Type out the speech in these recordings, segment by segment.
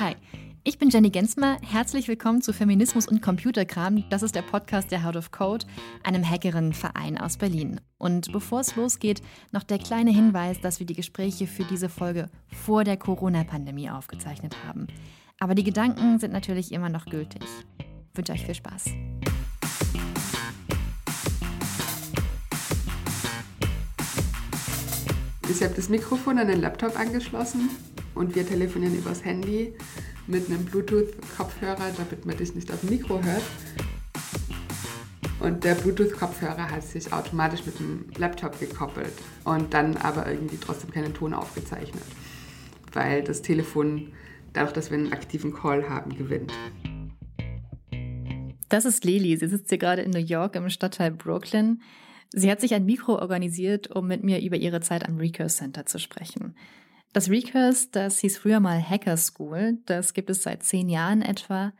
Hi, ich bin Jenny Gensmer. Herzlich willkommen zu Feminismus und Computerkram. Das ist der Podcast der How of Code, einem Hackerinnenverein aus Berlin. Und bevor es losgeht, noch der kleine Hinweis, dass wir die Gespräche für diese Folge vor der Corona-Pandemie aufgezeichnet haben. Aber die Gedanken sind natürlich immer noch gültig. Ich wünsche euch viel Spaß. Ich habe das Mikrofon an den Laptop angeschlossen und wir telefonieren übers Handy mit einem Bluetooth-Kopfhörer, damit man dich nicht auf dem Mikro hört. Und der Bluetooth-Kopfhörer hat sich automatisch mit dem Laptop gekoppelt und dann aber irgendwie trotzdem keinen Ton aufgezeichnet, weil das Telefon, dadurch, dass wir einen aktiven Call haben, gewinnt. Das ist Lili. Sie sitzt hier gerade in New York im Stadtteil Brooklyn. Sie hat sich ein Mikro organisiert, um mit mir über ihre Zeit am Recurse Center zu sprechen. Das Recurse, das hieß früher mal Hacker School, das gibt es seit zehn Jahren etwa.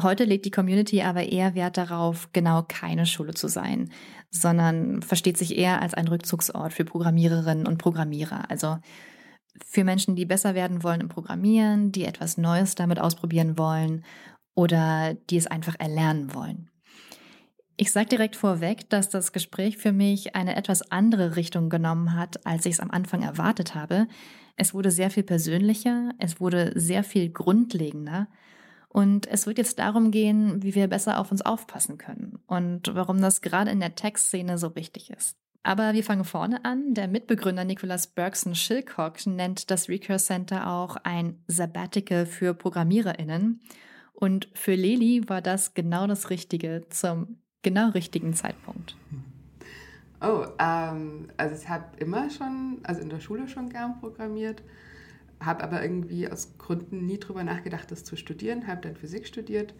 Heute legt die Community aber eher Wert darauf, genau keine Schule zu sein, sondern versteht sich eher als ein Rückzugsort für Programmiererinnen und Programmierer. Also für Menschen, die besser werden wollen im Programmieren, die etwas Neues damit ausprobieren wollen oder die es einfach erlernen wollen. Ich sage direkt vorweg, dass das Gespräch für mich eine etwas andere Richtung genommen hat, als ich es am Anfang erwartet habe. Es wurde sehr viel persönlicher, es wurde sehr viel grundlegender. Und es wird jetzt darum gehen, wie wir besser auf uns aufpassen können und warum das gerade in der Tech-Szene so wichtig ist. Aber wir fangen vorne an. Der Mitbegründer Nicholas Bergson Schilcock nennt das Recurse Center auch ein Sabbatical für ProgrammiererInnen. Und für Leli war das genau das Richtige zum genau richtigen Zeitpunkt. Oh, ähm, also ich habe immer schon, also in der Schule schon gern programmiert, habe aber irgendwie aus Gründen nie drüber nachgedacht, das zu studieren, habe dann Physik studiert,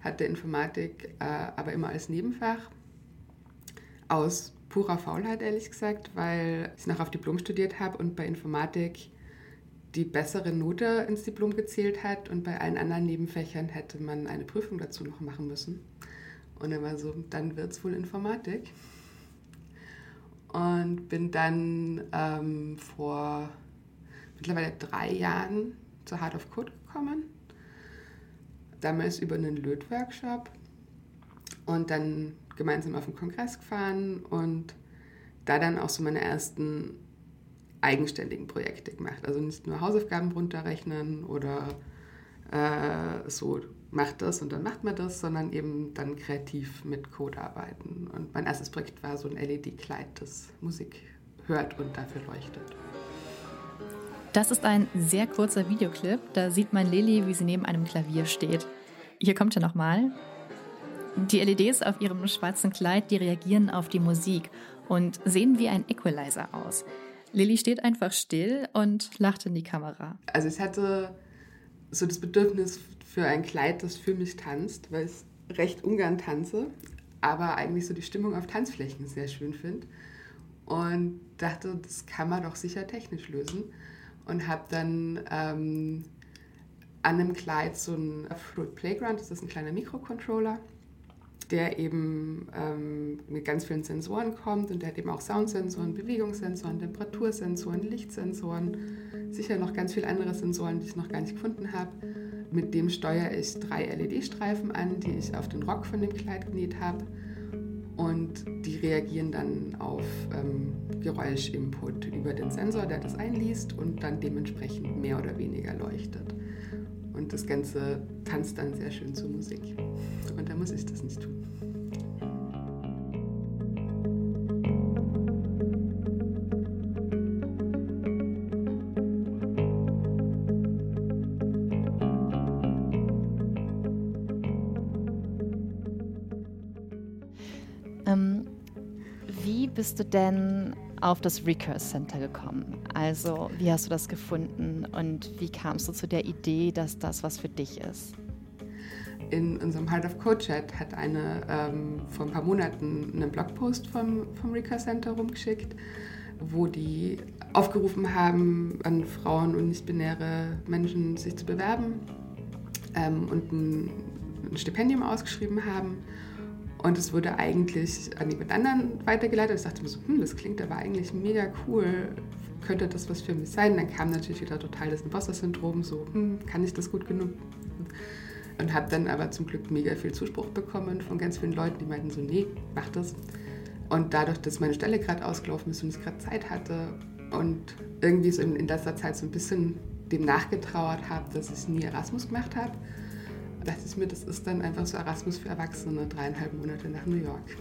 hatte Informatik äh, aber immer als Nebenfach, aus purer Faulheit ehrlich gesagt, weil ich noch auf Diplom studiert habe und bei Informatik die bessere Note ins Diplom gezählt hat und bei allen anderen Nebenfächern hätte man eine Prüfung dazu noch machen müssen. Und er war so, dann wird es wohl Informatik und bin dann ähm, vor mittlerweile drei Jahren zur Heart of Code gekommen. Damals über einen Lötworkshop und dann gemeinsam auf den Kongress gefahren und da dann auch so meine ersten eigenständigen Projekte gemacht. Also nicht nur Hausaufgaben runterrechnen oder äh, so macht das und dann macht man das, sondern eben dann kreativ mit Code arbeiten. Und mein erstes Projekt war so ein LED-Kleid, das Musik hört und dafür leuchtet. Das ist ein sehr kurzer Videoclip. Da sieht man Lili, wie sie neben einem Klavier steht. Hier kommt er nochmal. Die LEDs auf ihrem schwarzen Kleid, die reagieren auf die Musik und sehen wie ein Equalizer aus. Lilly steht einfach still und lacht in die Kamera. Also ich hatte so das Bedürfnis für ein Kleid, das für mich tanzt, weil ich recht ungern tanze, aber eigentlich so die Stimmung auf Tanzflächen sehr schön finde. Und dachte, das kann man doch sicher technisch lösen. Und habe dann ähm, an einem Kleid so ein Fruit Playground, das ist ein kleiner Mikrocontroller, der eben ähm, mit ganz vielen Sensoren kommt und der hat eben auch Soundsensoren, Bewegungssensoren, Temperatursensoren, Lichtsensoren, sicher noch ganz viele andere Sensoren, die ich noch gar nicht gefunden habe. Mit dem steuere ich drei LED-Streifen an, die ich auf den Rock von dem Kleid genäht habe und die reagieren dann auf ähm, Geräuschinput über den Sensor, der das einliest und dann dementsprechend mehr oder weniger leuchtet. Und das Ganze tanzt dann sehr schön zur Musik. Und da muss ich das nicht tun. Ähm, wie bist du denn auf das Recurse Center gekommen? Also, wie hast du das gefunden und wie kamst du zu der Idee, dass das was für dich ist? In unserem Heart of Code Chat hat eine ähm, vor ein paar Monaten einen Blogpost vom, vom Recurse Center rumgeschickt, wo die aufgerufen haben, an Frauen und nicht-binäre Menschen sich zu bewerben ähm, und ein, ein Stipendium ausgeschrieben haben. Und es wurde eigentlich an jemand anderen weitergeleitet. Ich dachte mir so, hm, das klingt aber eigentlich mega cool. könnte das was für mich sein? Dann kam natürlich wieder total das Imposter-Syndrom, so, hm, kann ich das gut genug? Und habe dann aber zum Glück mega viel Zuspruch bekommen von ganz vielen Leuten, die meinten so, nee, mach das. Und dadurch, dass meine Stelle gerade ausgelaufen ist und ich gerade Zeit hatte und irgendwie so in, letzter Zeit so ein bisschen dem nachgetrauert habe, dass ich nie Erasmus gemacht habe, dachte ich mir, das ist dann einfach so Erasmus für Erwachsene, dreieinhalb Monate nach New York.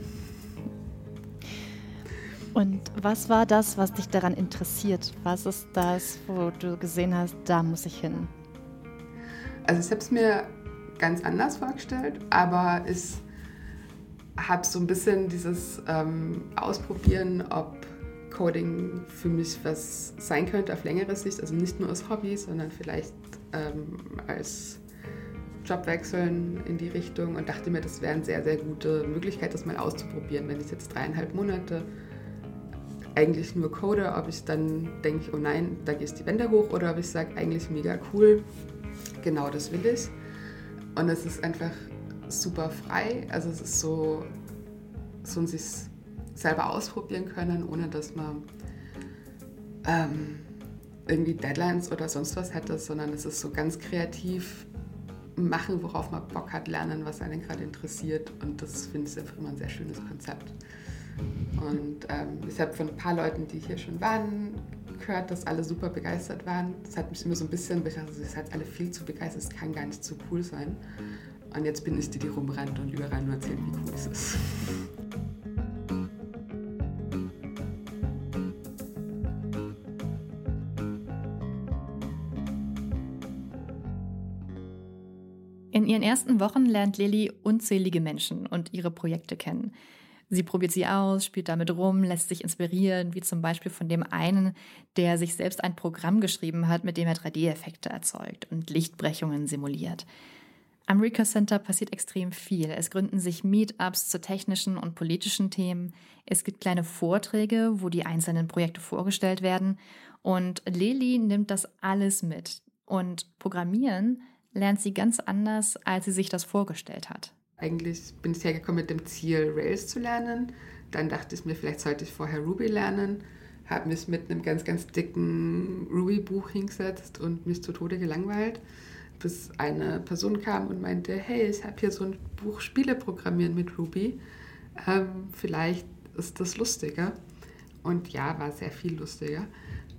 Und was war das, was dich daran interessiert? Was ist das, wo du gesehen hast, da muss ich hin? Also ich habe es mir ganz anders vorgestellt, aber ich habe so ein bisschen dieses ähm, Ausprobieren, ob Coding für mich was sein könnte auf längere Sicht, also nicht nur als Hobby, sondern vielleicht ähm, als Jobwechseln in die Richtung und dachte mir, das wäre eine sehr, sehr gute Möglichkeit, das mal auszuprobieren. Wenn ich jetzt dreieinhalb Monate eigentlich nur code, ob ich dann denke, oh nein, da geht die Wände hoch oder ob ich sage, eigentlich mega cool, genau das will ich. Und es ist einfach super frei, also es ist so, so ein sich selber ausprobieren können, ohne dass man ähm, irgendwie Deadlines oder sonst was hätte, sondern es ist so ganz kreativ machen, worauf man Bock hat, lernen, was einen gerade interessiert. Und das finde ich einfach immer ein sehr schönes Konzept. Und ähm, ich habe von ein paar Leuten, die hier schon waren, gehört, dass alle super begeistert waren. Das hat mich immer so ein bisschen, dachte, ihr seid alle viel zu begeistert, es kann gar nicht so cool sein. Und jetzt bin ich die, die rumrennt und überall nur erzählt, wie cool es ist. Ersten Wochen lernt Lilly unzählige Menschen und ihre Projekte kennen. Sie probiert sie aus, spielt damit rum, lässt sich inspirieren, wie zum Beispiel von dem einen, der sich selbst ein Programm geschrieben hat, mit dem er 3D-Effekte erzeugt und Lichtbrechungen simuliert. Am Recurse Center passiert extrem viel. Es gründen sich Meetups zu technischen und politischen Themen. Es gibt kleine Vorträge, wo die einzelnen Projekte vorgestellt werden. Und Lili nimmt das alles mit. Und Programmieren lernt sie ganz anders, als sie sich das vorgestellt hat. Eigentlich bin ich hergekommen mit dem Ziel, Rails zu lernen. Dann dachte ich mir, vielleicht sollte ich vorher Ruby lernen. Habe mich mit einem ganz, ganz dicken Ruby-Buch hingesetzt und mich zu Tode gelangweilt, bis eine Person kam und meinte, hey, ich habe hier so ein Buch Spiele programmieren mit Ruby. Ähm, vielleicht ist das lustiger. Und ja, war sehr viel lustiger.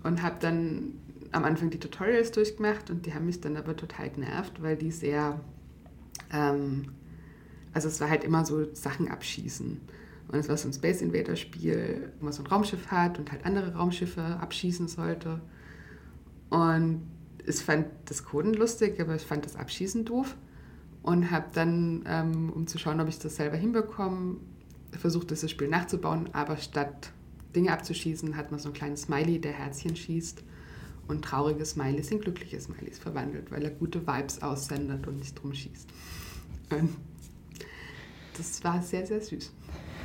Und habe dann am Anfang die Tutorials durchgemacht und die haben mich dann aber total genervt, weil die sehr ähm, also es war halt immer so Sachen abschießen. Und es war so ein Space Invader Spiel, wo man so ein Raumschiff hat und halt andere Raumschiffe abschießen sollte. Und ich fand das Coden lustig, aber ich fand das Abschießen doof. Und habe dann, ähm, um zu schauen, ob ich das selber hinbekomme, versucht, dieses Spiel nachzubauen. Aber statt Dinge abzuschießen, hat man so ein kleines Smiley, der Herzchen schießt. Und traurige Smileys in glückliche Smileys verwandelt, weil er gute Vibes aussendet und nicht drum schießt. Und das war sehr, sehr süß.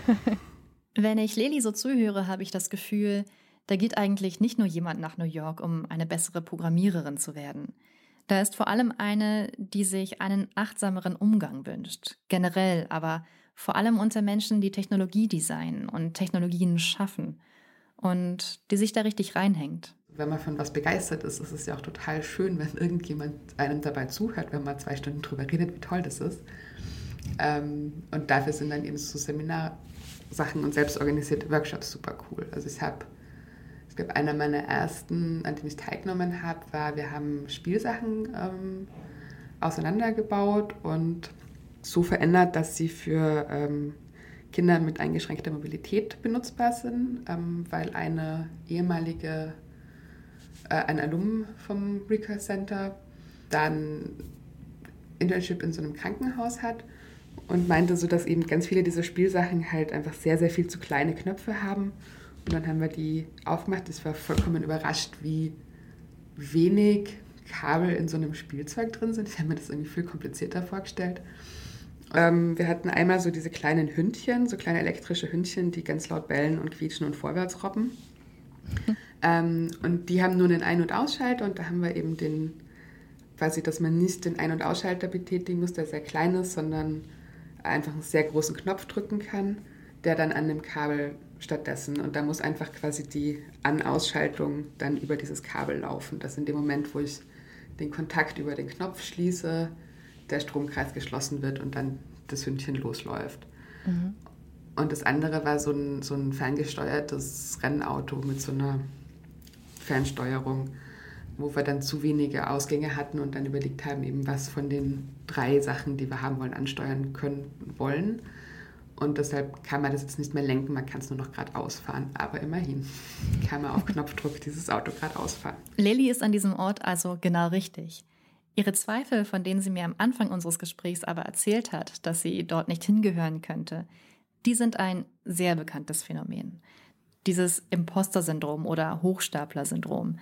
Wenn ich Leli so zuhöre, habe ich das Gefühl, da geht eigentlich nicht nur jemand nach New York, um eine bessere Programmiererin zu werden. Da ist vor allem eine, die sich einen achtsameren Umgang wünscht, generell, aber vor allem unter Menschen, die Technologie designen und Technologien schaffen und die sich da richtig reinhängt. Wenn man von was begeistert ist, ist es ja auch total schön, wenn irgendjemand einem dabei zuhört, wenn man zwei Stunden drüber redet, wie toll das ist. Ähm, und dafür sind dann eben so Seminarsachen und selbstorganisierte Workshops super cool. Also ich habe, ich glaube, einer meiner ersten, an dem ich teilgenommen habe, war, wir haben Spielsachen ähm, auseinandergebaut und so verändert, dass sie für ähm, Kinder mit eingeschränkter Mobilität benutzbar sind, ähm, weil eine ehemalige, äh, ein Alum vom Recurse Center dann Internship in so einem Krankenhaus hat und meinte so, dass eben ganz viele dieser Spielsachen halt einfach sehr, sehr viel zu kleine Knöpfe haben. Und dann haben wir die aufgemacht. Ich war vollkommen überrascht, wie wenig Kabel in so einem Spielzeug drin sind. Ich habe mir das irgendwie viel komplizierter vorgestellt. Ähm, wir hatten einmal so diese kleinen Hündchen, so kleine elektrische Hündchen, die ganz laut bellen und quietschen und vorwärts robben. Ähm, und die haben nur einen Ein- und Ausschalter und da haben wir eben den, quasi, dass man nicht den Ein- und Ausschalter betätigen muss, der sehr klein ist, sondern einfach einen sehr großen Knopf drücken kann. der dann an dem Kabel stattdessen. Und da muss einfach quasi die An-Ausschaltung dann über dieses Kabel laufen. Dass in dem Moment, wo ich den Kontakt über den Knopf schließe, der Stromkreis geschlossen wird und dann das Hündchen losläuft. Mhm. Und das andere war so ein, so ein ferngesteuertes Rennauto mit so einer Fernsteuerung, wo wir dann zu wenige Ausgänge hatten und dann überlegt haben, eben was von den drei Sachen, die wir haben wollen, ansteuern können wollen. Und deshalb kann man das jetzt nicht mehr lenken, man kann es nur noch geradeaus fahren. Aber immerhin kann man auf Knopfdruck dieses Auto geradeaus fahren. Lilly ist an diesem Ort also genau richtig. Ihre Zweifel, von denen sie mir am Anfang unseres Gesprächs aber erzählt hat, dass sie dort nicht hingehören könnte, die sind ein sehr bekanntes Phänomen. Dieses Imposter-Syndrom oder Hochstapler-Syndrom.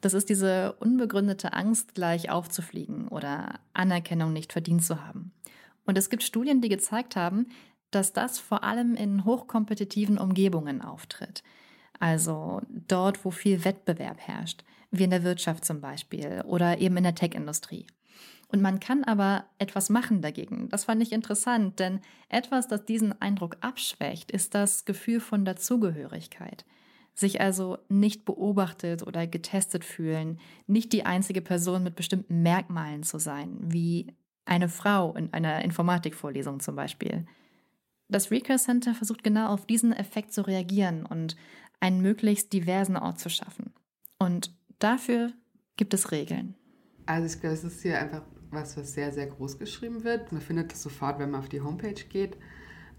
Das ist diese unbegründete Angst, gleich aufzufliegen oder Anerkennung nicht verdient zu haben. Und es gibt Studien, die gezeigt haben, dass das vor allem in hochkompetitiven Umgebungen auftritt. Also dort, wo viel Wettbewerb herrscht, wie in der Wirtschaft zum Beispiel oder eben in der Tech-Industrie. Und man kann aber etwas machen dagegen. Das fand ich interessant, denn etwas, das diesen Eindruck abschwächt, ist das Gefühl von Dazugehörigkeit. Sich also nicht beobachtet oder getestet fühlen, nicht die einzige Person mit bestimmten Merkmalen zu sein, wie eine Frau in einer Informatikvorlesung zum Beispiel. Das Recurse Center versucht genau auf diesen Effekt zu reagieren und einen möglichst diversen Ort zu schaffen. Und dafür gibt es Regeln. Also ich glaube, es ist hier einfach was, was sehr, sehr groß geschrieben wird. Man findet es sofort, wenn man auf die Homepage geht.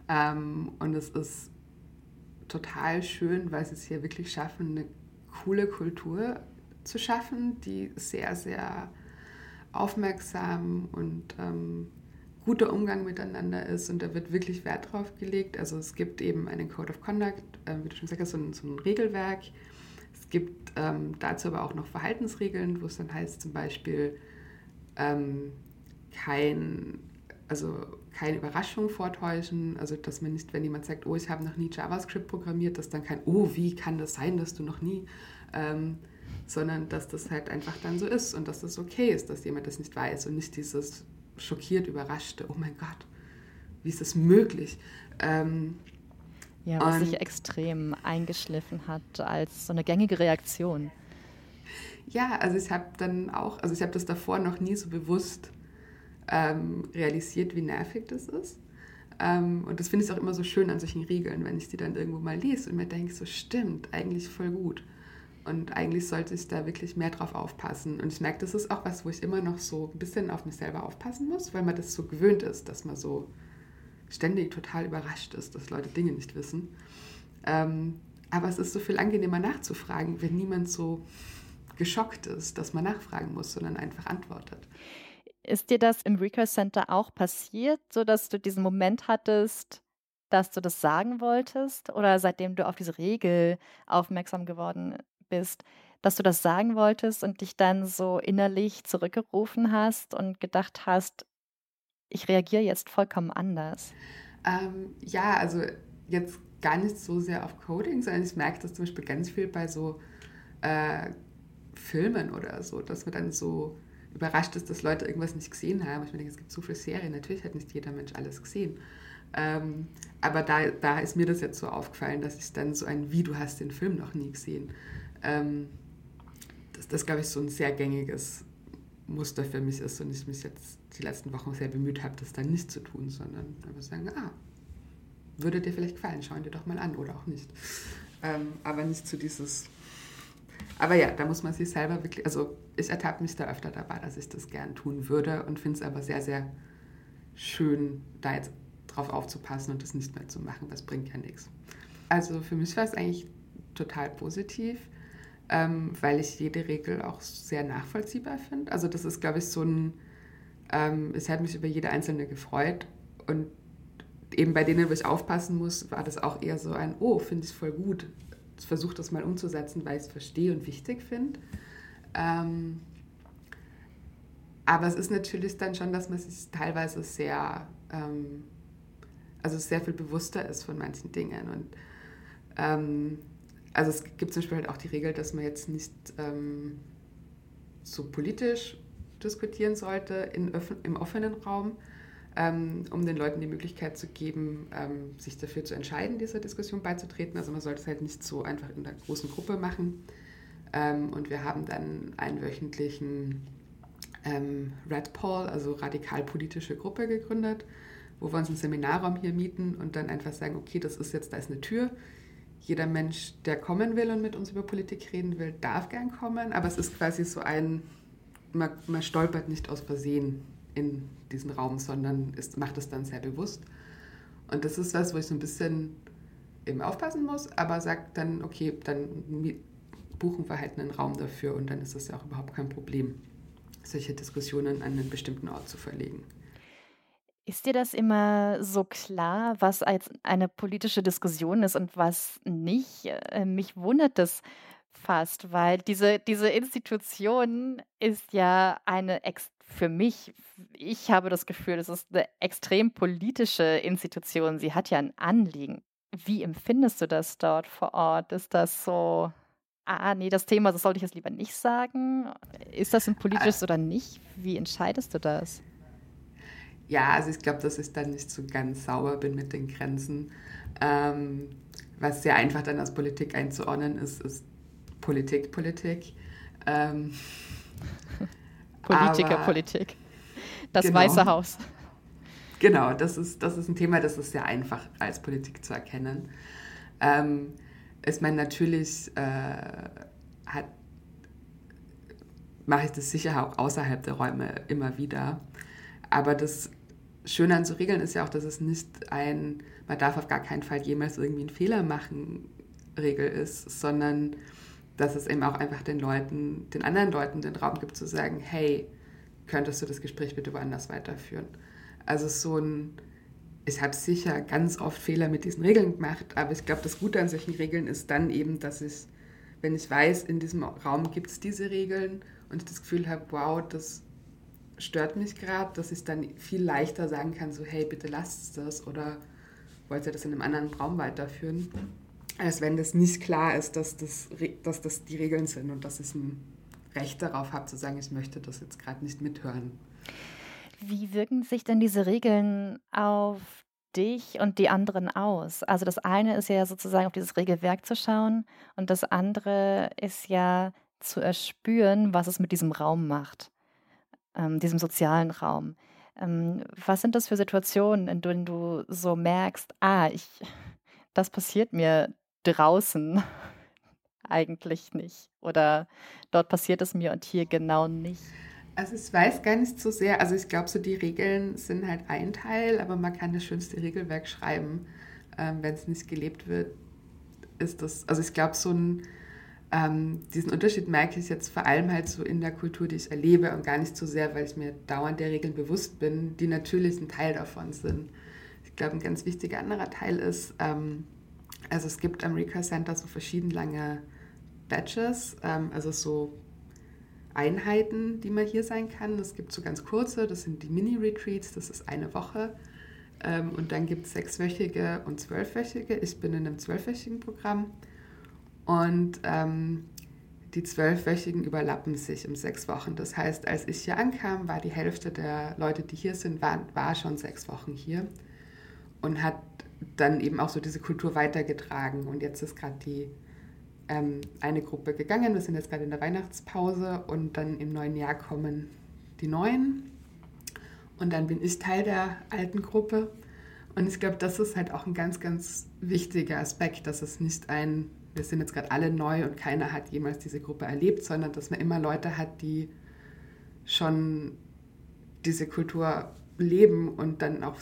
Ähm, und es ist total schön, weil sie es hier wirklich schaffen, eine coole Kultur zu schaffen, die sehr, sehr aufmerksam und ähm, guter Umgang miteinander ist. Und da wird wirklich Wert drauf gelegt. Also es gibt eben einen Code of Conduct, äh, wie du schon gesagt hast, so ein, so ein Regelwerk. Es gibt ähm, dazu aber auch noch Verhaltensregeln, wo es dann heißt zum Beispiel, ähm, kein, also keine Überraschung vortäuschen, also dass man nicht, wenn jemand sagt, oh, ich habe noch nie JavaScript programmiert, dass dann kein, oh, wie kann das sein, dass du noch nie, ähm, sondern dass das halt einfach dann so ist und dass das okay ist, dass jemand das nicht weiß und nicht dieses schockiert, überraschte, oh mein Gott, wie ist das möglich? Ähm, ja, was sich extrem eingeschliffen hat als so eine gängige Reaktion. Ja, also ich habe dann auch, also ich habe das davor noch nie so bewusst ähm, realisiert, wie nervig das ist. Ähm, und das finde ich auch immer so schön an solchen Regeln, wenn ich die dann irgendwo mal lese und mir denke, so stimmt, eigentlich voll gut. Und eigentlich sollte ich da wirklich mehr drauf aufpassen. Und ich merke, das ist auch was, wo ich immer noch so ein bisschen auf mich selber aufpassen muss, weil man das so gewöhnt ist, dass man so ständig total überrascht ist, dass Leute Dinge nicht wissen. Ähm, aber es ist so viel angenehmer nachzufragen, wenn niemand so geschockt ist, dass man nachfragen muss, sondern einfach antwortet. Ist dir das im Recurse Center auch passiert, so dass du diesen Moment hattest, dass du das sagen wolltest oder seitdem du auf diese Regel aufmerksam geworden bist, dass du das sagen wolltest und dich dann so innerlich zurückgerufen hast und gedacht hast, ich reagiere jetzt vollkommen anders? Ähm, ja, also jetzt gar nicht so sehr auf Coding, sondern ich merke das zum Beispiel ganz viel bei so äh, Filmen oder so, dass man dann so überrascht ist, dass Leute irgendwas nicht gesehen haben. Ich meine, es gibt so viele Serien, natürlich hat nicht jeder Mensch alles gesehen. Ähm, aber da, da ist mir das jetzt so aufgefallen, dass ich dann so ein, wie du hast den Film noch nie gesehen. Ähm, dass das, glaube ich, so ein sehr gängiges Muster für mich ist und ich mich jetzt die letzten Wochen sehr bemüht habe, das dann nicht zu tun, sondern einfach sagen, ah, würde dir vielleicht gefallen, schau ihn dir doch mal an oder auch nicht. Ähm, aber nicht zu dieses aber ja, da muss man sich selber wirklich, also ich ertappe mich da öfter dabei, dass ich das gern tun würde und finde es aber sehr, sehr schön, da jetzt drauf aufzupassen und das nicht mehr zu machen. Das bringt ja nichts. Also für mich war es eigentlich total positiv, ähm, weil ich jede Regel auch sehr nachvollziehbar finde. Also das ist, glaube ich, so ein, ähm, es hat mich über jede einzelne gefreut und eben bei denen, wo ich aufpassen muss, war das auch eher so ein, oh, finde ich voll gut, versuche das mal umzusetzen, weil ich es verstehe und wichtig finde. Ähm, aber es ist natürlich dann schon, dass man sich teilweise sehr, ähm, also sehr viel bewusster ist von manchen Dingen. Und ähm, also es gibt zum Beispiel halt auch die Regel, dass man jetzt nicht ähm, so politisch diskutieren sollte in, im offenen Raum. Ähm, um den Leuten die Möglichkeit zu geben, ähm, sich dafür zu entscheiden, dieser Diskussion beizutreten. Also man sollte es halt nicht so einfach in der großen Gruppe machen. Ähm, und wir haben dann einen wöchentlichen Red Paul, also radikal-politische Gruppe gegründet, wo wir uns einen Seminarraum hier mieten und dann einfach sagen, okay, das ist jetzt, da ist eine Tür. Jeder Mensch, der kommen will und mit uns über Politik reden will, darf gern kommen, aber es ist quasi so ein, man, man stolpert nicht aus Versehen in diesen Raum, sondern ist, macht es dann sehr bewusst. Und das ist was, wo ich so ein bisschen eben aufpassen muss, aber sagt dann, okay, dann buchen wir halt einen Raum dafür und dann ist das ja auch überhaupt kein Problem solche Diskussionen an einen bestimmten Ort zu verlegen. Ist dir das immer so klar, was als eine politische Diskussion ist und was nicht? Äh, mich wundert das fast, weil diese, diese Institution ist ja eine für mich, ich habe das Gefühl, es ist eine extrem politische Institution. Sie hat ja ein Anliegen. Wie empfindest du das dort vor Ort? Ist das so ah, nee, das Thema, das sollte ich jetzt lieber nicht sagen. Ist das ein politisches oder nicht? Wie entscheidest du das? Ja, also ich glaube, dass ich dann nicht so ganz sauber bin mit den Grenzen. Ähm, was sehr einfach dann als Politik einzuordnen ist, ist Politik, Politik. Ähm, Politiker, aber, Politik. Das genau, Weiße Haus. Genau, das ist, das ist ein Thema, das ist sehr einfach als Politik zu erkennen. Ähm, ich meine, natürlich äh, mache ich das sicher auch außerhalb der Räume immer wieder. Aber das Schöne an so Regeln ist ja auch, dass es nicht ein, man darf auf gar keinen Fall jemals irgendwie einen Fehler machen, Regel ist, sondern dass es eben auch einfach den Leuten, den anderen Leuten den Raum gibt zu sagen, hey, könntest du das Gespräch bitte woanders weiterführen? Also so ein ich habe sicher ganz oft Fehler mit diesen Regeln gemacht, aber ich glaube, das Gute an solchen Regeln ist dann eben, dass ich, wenn ich weiß, in diesem Raum gibt es diese Regeln und ich das Gefühl habe, wow, das stört mich gerade, dass ich dann viel leichter sagen kann, so hey, bitte lasst das oder wollt ihr das in einem anderen Raum weiterführen, als wenn das nicht klar ist, dass das, dass das die Regeln sind und dass ich ein Recht darauf habe zu sagen, ich möchte das jetzt gerade nicht mithören. Wie wirken sich denn diese Regeln auf dich und die anderen aus? Also das eine ist ja sozusagen auf dieses Regelwerk zu schauen und das andere ist ja zu erspüren, was es mit diesem Raum macht, ähm, diesem sozialen Raum. Ähm, was sind das für Situationen, in denen du so merkst, ah, ich, das passiert mir draußen eigentlich nicht oder dort passiert es mir und hier genau nicht? Also ich weiß gar nicht so sehr, also ich glaube so die Regeln sind halt ein Teil, aber man kann das schönste Regelwerk schreiben, ähm, wenn es nicht gelebt wird, ist das, also ich glaube so ein, ähm, diesen Unterschied merke ich jetzt vor allem halt so in der Kultur, die ich erlebe und gar nicht so sehr, weil ich mir dauernd der Regeln bewusst bin, die natürlich ein Teil davon sind. Ich glaube, ein ganz wichtiger anderer Teil ist, ähm, also es gibt am Recall Center so verschieden lange Badges, ähm, also so Einheiten, die man hier sein kann. Es gibt so ganz kurze, das sind die Mini-Retreats, das ist eine Woche. Ähm, und dann gibt es sechswöchige und zwölfwöchige. Ich bin in einem zwölfwöchigen Programm. Und ähm, die zwölfwöchigen überlappen sich um sechs Wochen. Das heißt, als ich hier ankam, war die Hälfte der Leute, die hier sind, war, war schon sechs Wochen hier und hat dann eben auch so diese Kultur weitergetragen. Und jetzt ist gerade die ähm, eine Gruppe gegangen. Wir sind jetzt gerade in der Weihnachtspause und dann im neuen Jahr kommen die neuen. Und dann bin ich Teil der alten Gruppe. Und ich glaube, das ist halt auch ein ganz, ganz wichtiger Aspekt, dass es nicht ein, wir sind jetzt gerade alle neu und keiner hat jemals diese Gruppe erlebt, sondern dass man immer Leute hat, die schon diese Kultur leben und dann auch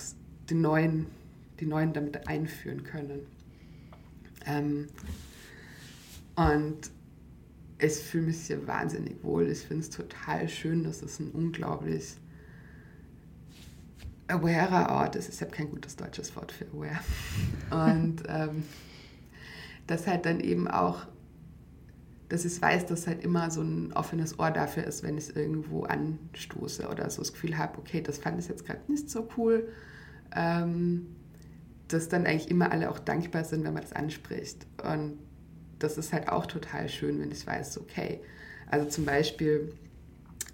die Neuen, die Neuen damit einführen können. Ähm, und ich fühle mich hier wahnsinnig wohl. Ich finde es total schön, dass es ein unglaublich awarer Ort ist. Ich habe kein gutes deutsches Wort für aware. Und ähm, dass halt dann eben auch, dass ich weiß, dass halt immer so ein offenes Ohr dafür ist, wenn ich irgendwo anstoße oder so das Gefühl habe, okay, das fand ich jetzt gerade nicht so cool. Ähm, dass dann eigentlich immer alle auch dankbar sind, wenn man das anspricht. Und das ist halt auch total schön, wenn ich weiß, okay. Also zum Beispiel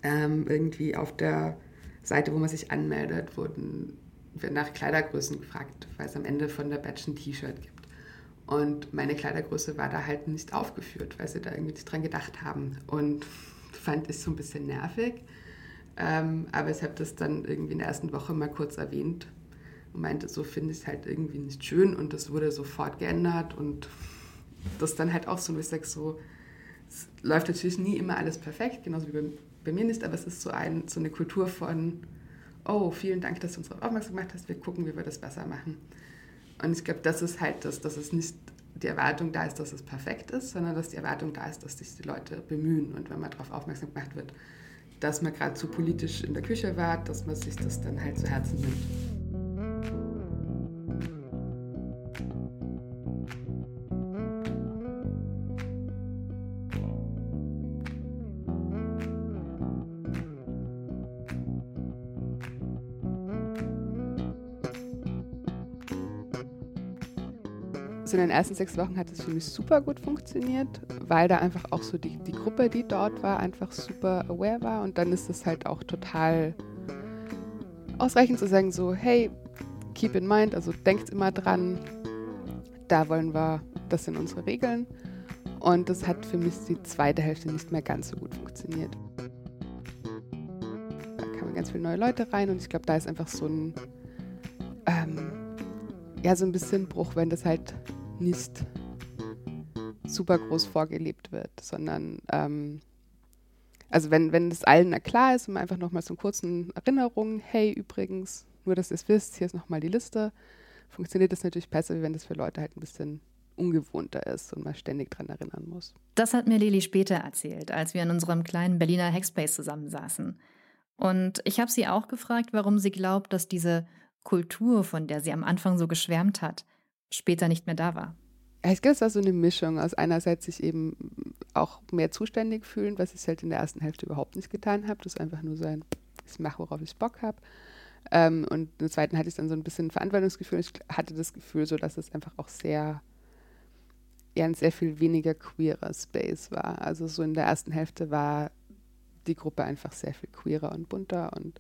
ähm, irgendwie auf der Seite, wo man sich anmeldet, wurden wird nach Kleidergrößen gefragt, weil es am Ende von der Batch ein T-Shirt gibt. Und meine Kleidergröße war da halt nicht aufgeführt, weil sie da irgendwie nicht dran gedacht haben. Und fand ich so ein bisschen nervig. Ähm, aber ich habe das dann irgendwie in der ersten Woche mal kurz erwähnt meinte, so finde ich es halt irgendwie nicht schön. Und das wurde sofort geändert. Und das dann halt auch so, wie ich sage, so, es läuft natürlich nie immer alles perfekt, genauso wie bei, bei mir nicht, aber es ist so, ein, so eine Kultur von, oh, vielen Dank, dass du uns darauf aufmerksam gemacht hast, wir gucken, wie wir das besser machen. Und ich glaube, das ist halt das, dass es nicht die Erwartung da ist, dass es perfekt ist, sondern dass die Erwartung da ist, dass sich die Leute bemühen und wenn man darauf aufmerksam gemacht wird, dass man gerade zu politisch in der Küche war, dass man sich das dann halt zu Herzen nimmt. In den ersten sechs Wochen hat es für mich super gut funktioniert, weil da einfach auch so die, die Gruppe, die dort war, einfach super aware war. Und dann ist es halt auch total ausreichend zu sagen, so, hey, keep in mind, also denkt immer dran, da wollen wir, das sind unsere Regeln. Und das hat für mich die zweite Hälfte nicht mehr ganz so gut funktioniert. Da kamen ganz viele neue Leute rein und ich glaube, da ist einfach so ein, ähm, ja, so ein bisschen Bruch, wenn das halt nicht super groß vorgelebt wird, sondern ähm, also wenn, wenn es allen klar ist und man einfach nochmal so einen kurzen Erinnerungen, hey übrigens, nur dass ihr es wisst, hier ist nochmal die Liste, funktioniert das natürlich besser, wie wenn das für Leute halt ein bisschen ungewohnter ist und man ständig daran erinnern muss. Das hat mir Lili später erzählt, als wir in unserem kleinen Berliner Hackspace zusammensaßen. Und ich habe sie auch gefragt, warum sie glaubt, dass diese Kultur, von der sie am Anfang so geschwärmt hat, später nicht mehr da war. Ich glaube, es war so eine Mischung aus einerseits sich eben auch mehr zuständig fühlen, was ich halt in der ersten Hälfte überhaupt nicht getan habe. Das ist einfach nur so ein, ich mache, worauf ich Bock habe. Ähm, und der zweiten hatte ich dann so ein bisschen Verantwortungsgefühl. Ich hatte das Gefühl, so dass es einfach auch sehr, ja, ein sehr viel weniger queerer Space war. Also so in der ersten Hälfte war die Gruppe einfach sehr viel queerer und bunter und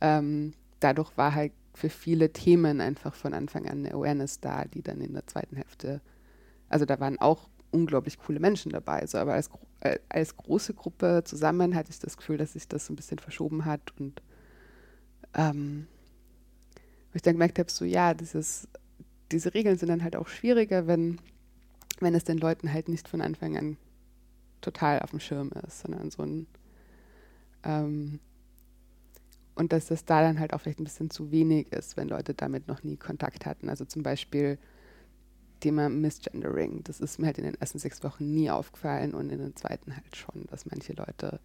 ähm, dadurch war halt für viele Themen einfach von Anfang an eine Awareness da, die dann in der zweiten Hälfte, also da waren auch unglaublich coole Menschen dabei, so, aber als, äh, als große Gruppe zusammen hatte ich das Gefühl, dass sich das ein bisschen verschoben hat und ähm, ich dann gemerkt habe, so ja, dieses, diese Regeln sind dann halt auch schwieriger, wenn, wenn es den Leuten halt nicht von Anfang an total auf dem Schirm ist, sondern so ein ähm, und dass das da dann halt auch vielleicht ein bisschen zu wenig ist, wenn Leute damit noch nie Kontakt hatten. Also zum Beispiel Thema Misgendering. Das ist mir halt in den ersten sechs Wochen nie aufgefallen und in den zweiten halt schon, dass manche Leute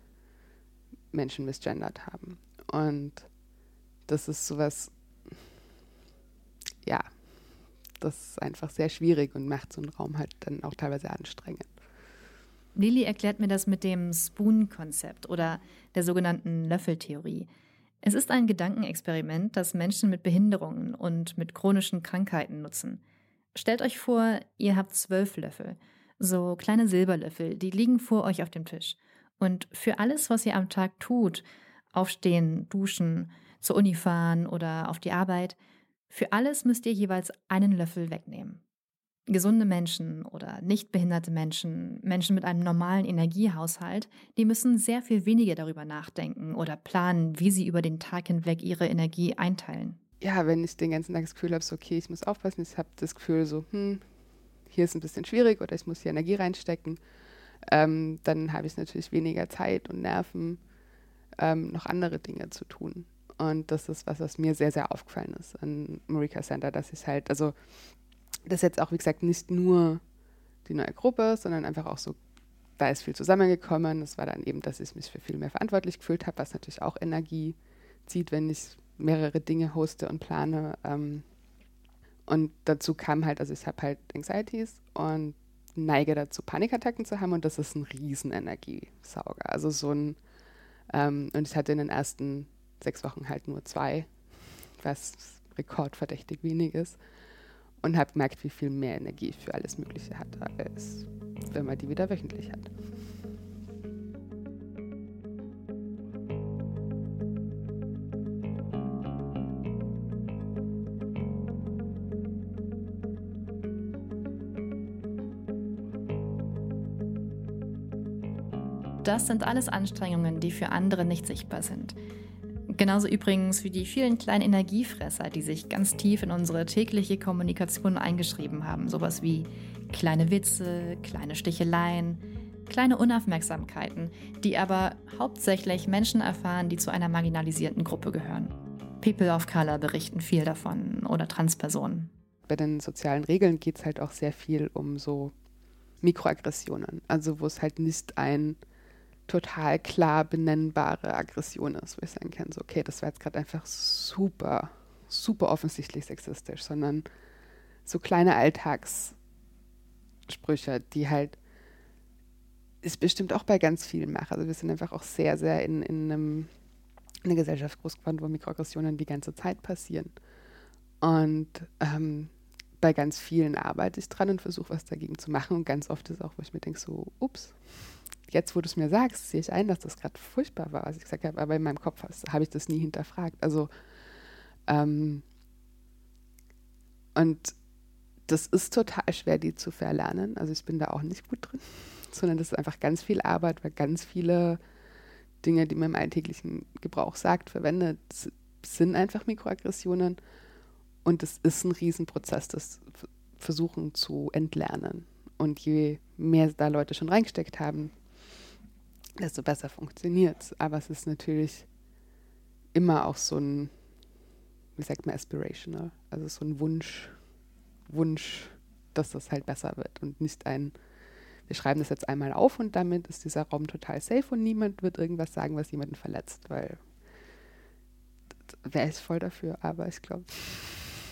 Menschen misgendert haben. Und das ist sowas, ja, das ist einfach sehr schwierig und macht so einen Raum halt dann auch teilweise anstrengend. Lili erklärt mir das mit dem Spoon-Konzept oder der sogenannten Löffeltheorie. Es ist ein Gedankenexperiment, das Menschen mit Behinderungen und mit chronischen Krankheiten nutzen. Stellt euch vor, ihr habt zwölf Löffel, so kleine Silberlöffel, die liegen vor euch auf dem Tisch. Und für alles, was ihr am Tag tut, aufstehen, duschen, zur Uni fahren oder auf die Arbeit, für alles müsst ihr jeweils einen Löffel wegnehmen. Gesunde Menschen oder nicht behinderte Menschen, Menschen mit einem normalen Energiehaushalt, die müssen sehr viel weniger darüber nachdenken oder planen, wie sie über den Tag hinweg ihre Energie einteilen. Ja, wenn ich den ganzen Tag das Gefühl habe, so, okay, ich muss aufpassen, ich habe das Gefühl so, hm, hier ist ein bisschen schwierig oder ich muss hier Energie reinstecken, ähm, dann habe ich natürlich weniger Zeit und Nerven, ähm, noch andere Dinge zu tun. Und das ist was, was mir sehr, sehr aufgefallen ist an Marika Center, dass ich halt, also das ist jetzt auch, wie gesagt, nicht nur die neue Gruppe, sondern einfach auch so, da ist viel zusammengekommen. Das war dann eben, dass ich mich für viel mehr verantwortlich gefühlt habe, was natürlich auch Energie zieht, wenn ich mehrere Dinge hoste und plane. Ähm, und dazu kam halt, also ich habe halt Anxieties und neige dazu, Panikattacken zu haben und das ist ein riesen Energiesauger. Also so ein, ähm, und ich hatte in den ersten sechs Wochen halt nur zwei, was rekordverdächtig wenig ist und habe gemerkt, wie viel mehr Energie ich für alles Mögliche hatte, äh, als wenn man die wieder wöchentlich hat. Das sind alles Anstrengungen, die für andere nicht sichtbar sind. Genauso übrigens wie die vielen kleinen Energiefresser, die sich ganz tief in unsere tägliche Kommunikation eingeschrieben haben. Sowas wie kleine Witze, kleine Sticheleien, kleine Unaufmerksamkeiten, die aber hauptsächlich Menschen erfahren, die zu einer marginalisierten Gruppe gehören. People of Color berichten viel davon oder Transpersonen. Bei den sozialen Regeln geht es halt auch sehr viel um so Mikroaggressionen. Also wo es halt nicht ein total klar benennbare Aggression ist, wo ich sagen kann, so, okay, das war jetzt gerade einfach super, super offensichtlich sexistisch, sondern so kleine Alltagssprüche, die halt ist bestimmt auch bei ganz vielen machen. Also wir sind einfach auch sehr, sehr in, in, einem, in einer Gesellschaft groß geworden, wo Mikroaggressionen die ganze Zeit passieren. Und ähm, bei ganz vielen arbeite ich dran und versuche was dagegen zu machen. Und ganz oft ist auch, wo ich mir denke, so, ups, jetzt wo du es mir sagst, sehe ich ein, dass das gerade furchtbar war, was ich gesagt habe, aber in meinem Kopf habe ich das nie hinterfragt. Also, ähm, und das ist total schwer, die zu verlernen. Also ich bin da auch nicht gut drin, sondern das ist einfach ganz viel Arbeit, weil ganz viele Dinge, die man im alltäglichen Gebrauch sagt, verwendet, sind einfach Mikroaggressionen. Und es ist ein Riesenprozess, das versuchen zu entlernen. Und je mehr da Leute schon reingesteckt haben, desto besser funktioniert es. Aber es ist natürlich immer auch so ein, wie sagt man, aspirational, also so ein Wunsch, Wunsch, dass das halt besser wird und nicht ein, wir schreiben das jetzt einmal auf und damit ist dieser Raum total safe und niemand wird irgendwas sagen, was jemanden verletzt, weil wäre ich voll dafür, aber ich glaube.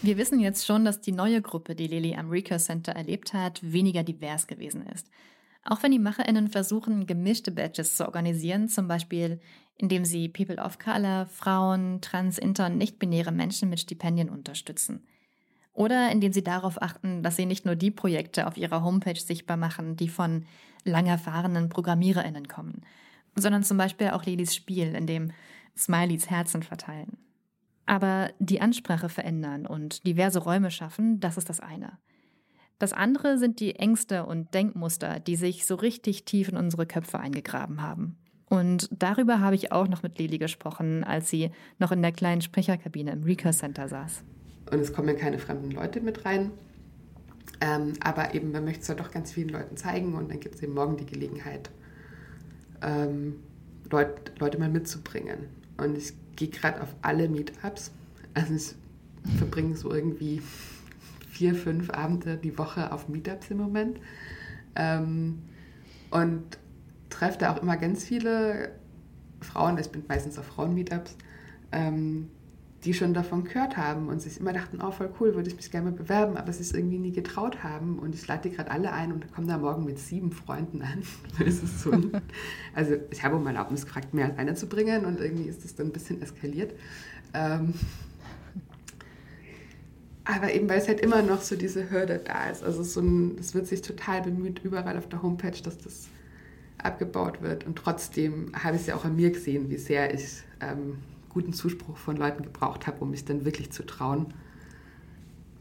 Wir wissen jetzt schon, dass die neue Gruppe, die Lili am Recur Center erlebt hat, weniger divers gewesen ist. Auch wenn die MacherInnen versuchen, gemischte Badges zu organisieren, zum Beispiel indem sie People of Color, Frauen, Trans, Inter- und nicht-binäre Menschen mit Stipendien unterstützen. Oder indem sie darauf achten, dass sie nicht nur die Projekte auf ihrer Homepage sichtbar machen, die von lang erfahrenen ProgrammiererInnen kommen, sondern zum Beispiel auch Lilis Spiel, in dem Smileys Herzen verteilen. Aber die Ansprache verändern und diverse Räume schaffen, das ist das eine. Das andere sind die Ängste und Denkmuster, die sich so richtig tief in unsere Köpfe eingegraben haben. Und darüber habe ich auch noch mit Lili gesprochen, als sie noch in der kleinen Sprecherkabine im Recur Center saß. Und es kommen ja keine fremden Leute mit rein. Ähm, aber eben, man möchte es ja doch ganz vielen Leuten zeigen und dann gibt es eben morgen die Gelegenheit, ähm, Leut, Leute mal mitzubringen. Und ich gehe gerade auf alle Meetups. Also ich verbringe so irgendwie vier, fünf Abende die Woche auf Meetups im Moment. Ähm, und treffe da auch immer ganz viele Frauen, ich bin meistens auf Frauen-Meetups, ähm, die schon davon gehört haben und sich immer dachten, oh voll cool, würde ich mich gerne mal bewerben, aber sich irgendwie nie getraut haben. Und ich lade die gerade alle ein und komme da morgen mit sieben Freunden an. so also ich habe um Erlaubnis gefragt, mehr als einer zu bringen und irgendwie ist das dann ein bisschen eskaliert. Ähm, aber eben, weil es halt immer noch so diese Hürde da ist. Also so es wird sich total bemüht, überall auf der Homepage, dass das abgebaut wird. Und trotzdem habe ich es ja auch an mir gesehen, wie sehr ich ähm, guten Zuspruch von Leuten gebraucht habe, um mich dann wirklich zu trauen.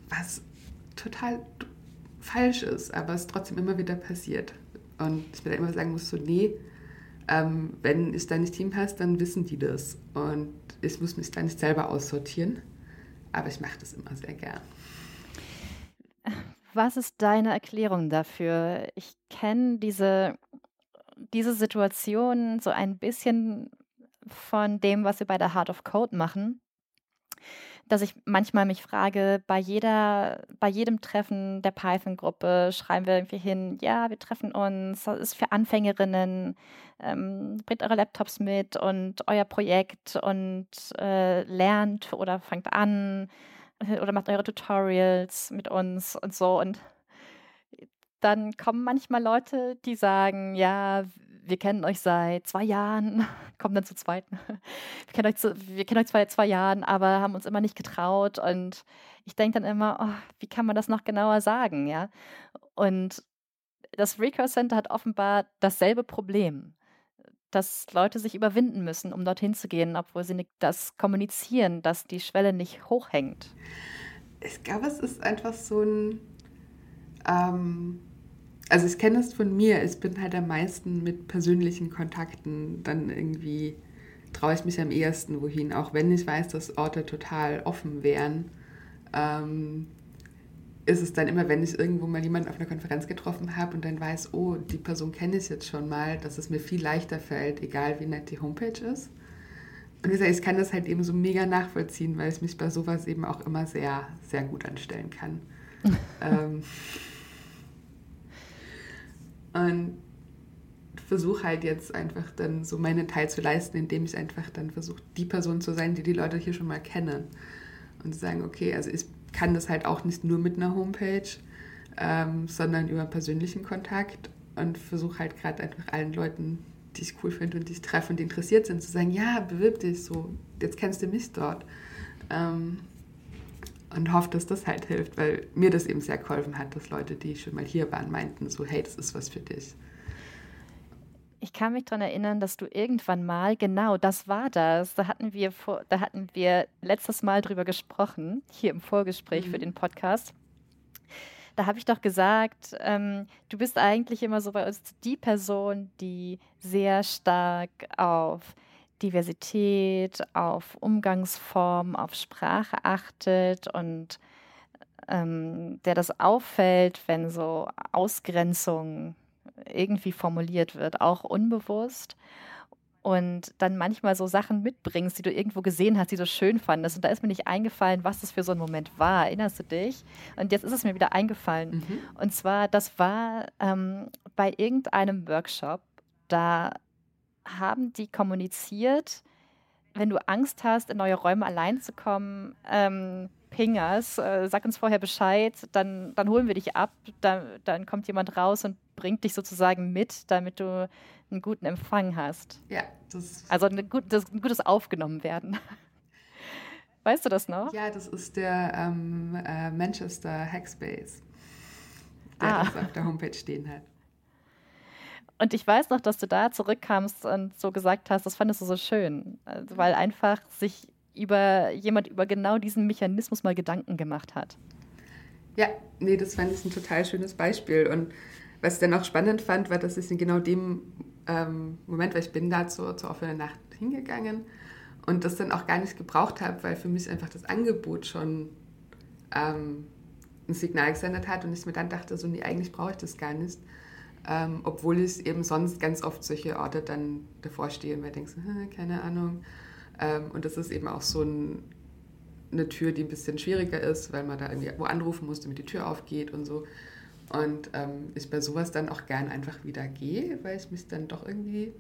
Was total falsch ist, aber es trotzdem immer wieder passiert. Und ich mir dann immer sagen muss, so, nee, ähm, wenn es da nicht hinpasst, dann wissen die das. Und ich muss mich da nicht selber aussortieren aber ich mache das immer sehr gern. Was ist deine Erklärung dafür? Ich kenne diese, diese Situation so ein bisschen von dem, was wir bei der Heart of Code machen dass ich manchmal mich frage, bei jeder, bei jedem Treffen der Python-Gruppe schreiben wir irgendwie hin, ja, wir treffen uns, das ist für Anfängerinnen, ähm, bringt eure Laptops mit und euer Projekt und äh, lernt oder fangt an äh, oder macht eure Tutorials mit uns und so. Und dann kommen manchmal Leute, die sagen, ja, wir kennen euch seit zwei Jahren, kommen dann zu zweiten. Wir kennen euch, zu, wir kennen euch seit zwei Jahren, aber haben uns immer nicht getraut. Und ich denke dann immer, oh, wie kann man das noch genauer sagen, ja? Und das Recurse Center hat offenbar dasselbe Problem, dass Leute sich überwinden müssen, um dorthin zu gehen, obwohl sie das kommunizieren, dass die Schwelle nicht hochhängt. Ich glaube, es ist einfach so ein ähm also ich kenne das von mir, ich bin halt am meisten mit persönlichen Kontakten dann irgendwie traue ich mich am ehesten wohin, auch wenn ich weiß, dass Orte total offen wären. Ähm, ist es dann immer, wenn ich irgendwo mal jemanden auf einer Konferenz getroffen habe und dann weiß, oh, die Person kenne ich jetzt schon mal, dass es mir viel leichter fällt, egal wie nett die Homepage ist. Und wie gesagt, ich kann das halt eben so mega nachvollziehen, weil ich mich bei sowas eben auch immer sehr, sehr gut anstellen kann. ähm, und versuche halt jetzt einfach dann so meinen Teil zu leisten, indem ich einfach dann versuche, die Person zu sein, die die Leute hier schon mal kennen. Und zu sagen, okay, also ich kann das halt auch nicht nur mit einer Homepage, ähm, sondern über persönlichen Kontakt und versuche halt gerade einfach allen Leuten, die ich cool finde und die ich treffe und die interessiert sind, zu sagen, ja, bewirb dich so, jetzt kennst du mich dort. Ähm, und hoffe, dass das halt hilft, weil mir das eben sehr geholfen hat, dass Leute, die schon mal hier waren, meinten so, hey, das ist was für dich. Ich kann mich daran erinnern, dass du irgendwann mal, genau, das war das. Da hatten wir vor, da hatten wir letztes Mal drüber gesprochen, hier im Vorgespräch mhm. für den Podcast. Da habe ich doch gesagt, ähm, du bist eigentlich immer so bei uns die Person, die sehr stark auf Diversität, auf Umgangsform, auf Sprache achtet und ähm, der das auffällt, wenn so Ausgrenzung irgendwie formuliert wird, auch unbewusst. Und dann manchmal so Sachen mitbringst, die du irgendwo gesehen hast, die du schön fandest. Und da ist mir nicht eingefallen, was das für so ein Moment war. Erinnerst du dich? Und jetzt ist es mir wieder eingefallen. Mhm. Und zwar, das war ähm, bei irgendeinem Workshop, da haben die kommuniziert, wenn du Angst hast, in neue Räume allein zu kommen, ähm, Pingers, äh, sag uns vorher Bescheid, dann, dann holen wir dich ab, dann, dann kommt jemand raus und bringt dich sozusagen mit, damit du einen guten Empfang hast. Ja, das Also ein, gut, das, ein gutes Aufgenommenwerden. Weißt du das noch? Ja, das ist der ähm, äh, Manchester Hackspace, der ah. das auf der Homepage stehen hat. Und ich weiß noch, dass du da zurückkamst und so gesagt hast, das fandest du so schön, also, weil einfach sich über jemand über genau diesen Mechanismus mal Gedanken gemacht hat. Ja, nee, das fand ich ein total schönes Beispiel. Und was ich dann auch spannend fand, war, dass ich in genau dem ähm, Moment, weil ich bin da zur, zur offenen Nacht hingegangen und das dann auch gar nicht gebraucht habe, weil für mich einfach das Angebot schon ähm, ein Signal gesendet hat und ich mir dann dachte, so, nee, eigentlich brauche ich das gar nicht. Ähm, obwohl ich eben sonst ganz oft solche Orte dann davor stehe und mir denke, keine Ahnung. Ähm, und das ist eben auch so ein, eine Tür, die ein bisschen schwieriger ist, weil man da irgendwie wo anrufen muss, damit die Tür aufgeht und so. Und ähm, ich bei sowas dann auch gern einfach wieder gehe, weil ich mich dann doch irgendwie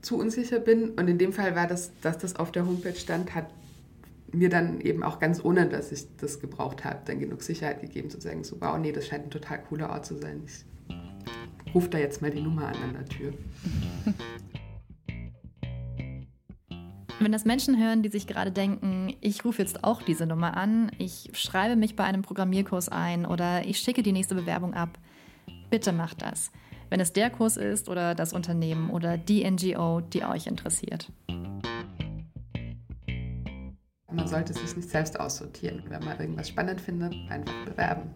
zu unsicher bin. Und in dem Fall war das, dass das auf der Homepage stand, hat mir dann eben auch ganz ohne, dass ich das gebraucht habe, dann genug Sicherheit gegeben zu sagen, so, wow, nee, das scheint ein total cooler Ort zu sein. Ich rufe da jetzt mal die Nummer an an der Tür. Wenn das Menschen hören, die sich gerade denken, ich rufe jetzt auch diese Nummer an, ich schreibe mich bei einem Programmierkurs ein oder ich schicke die nächste Bewerbung ab, bitte macht das. Wenn es der Kurs ist oder das Unternehmen oder die NGO, die euch interessiert. Man sollte sich nicht selbst aussortieren. Wenn man irgendwas spannend findet, einfach bewerben.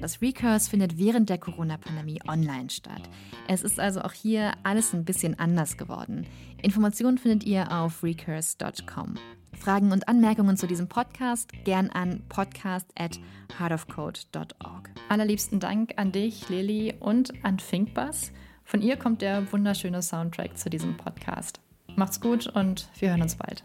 Das Recurse findet während der Corona-Pandemie online statt. Es ist also auch hier alles ein bisschen anders geworden. Informationen findet ihr auf recurse.com. Fragen und Anmerkungen zu diesem Podcast gern an podcast at heartofcode.org. Allerliebsten Dank an dich, Lili, und an Finkbass. Von ihr kommt der wunderschöne Soundtrack zu diesem Podcast. Macht's gut und wir hören uns bald.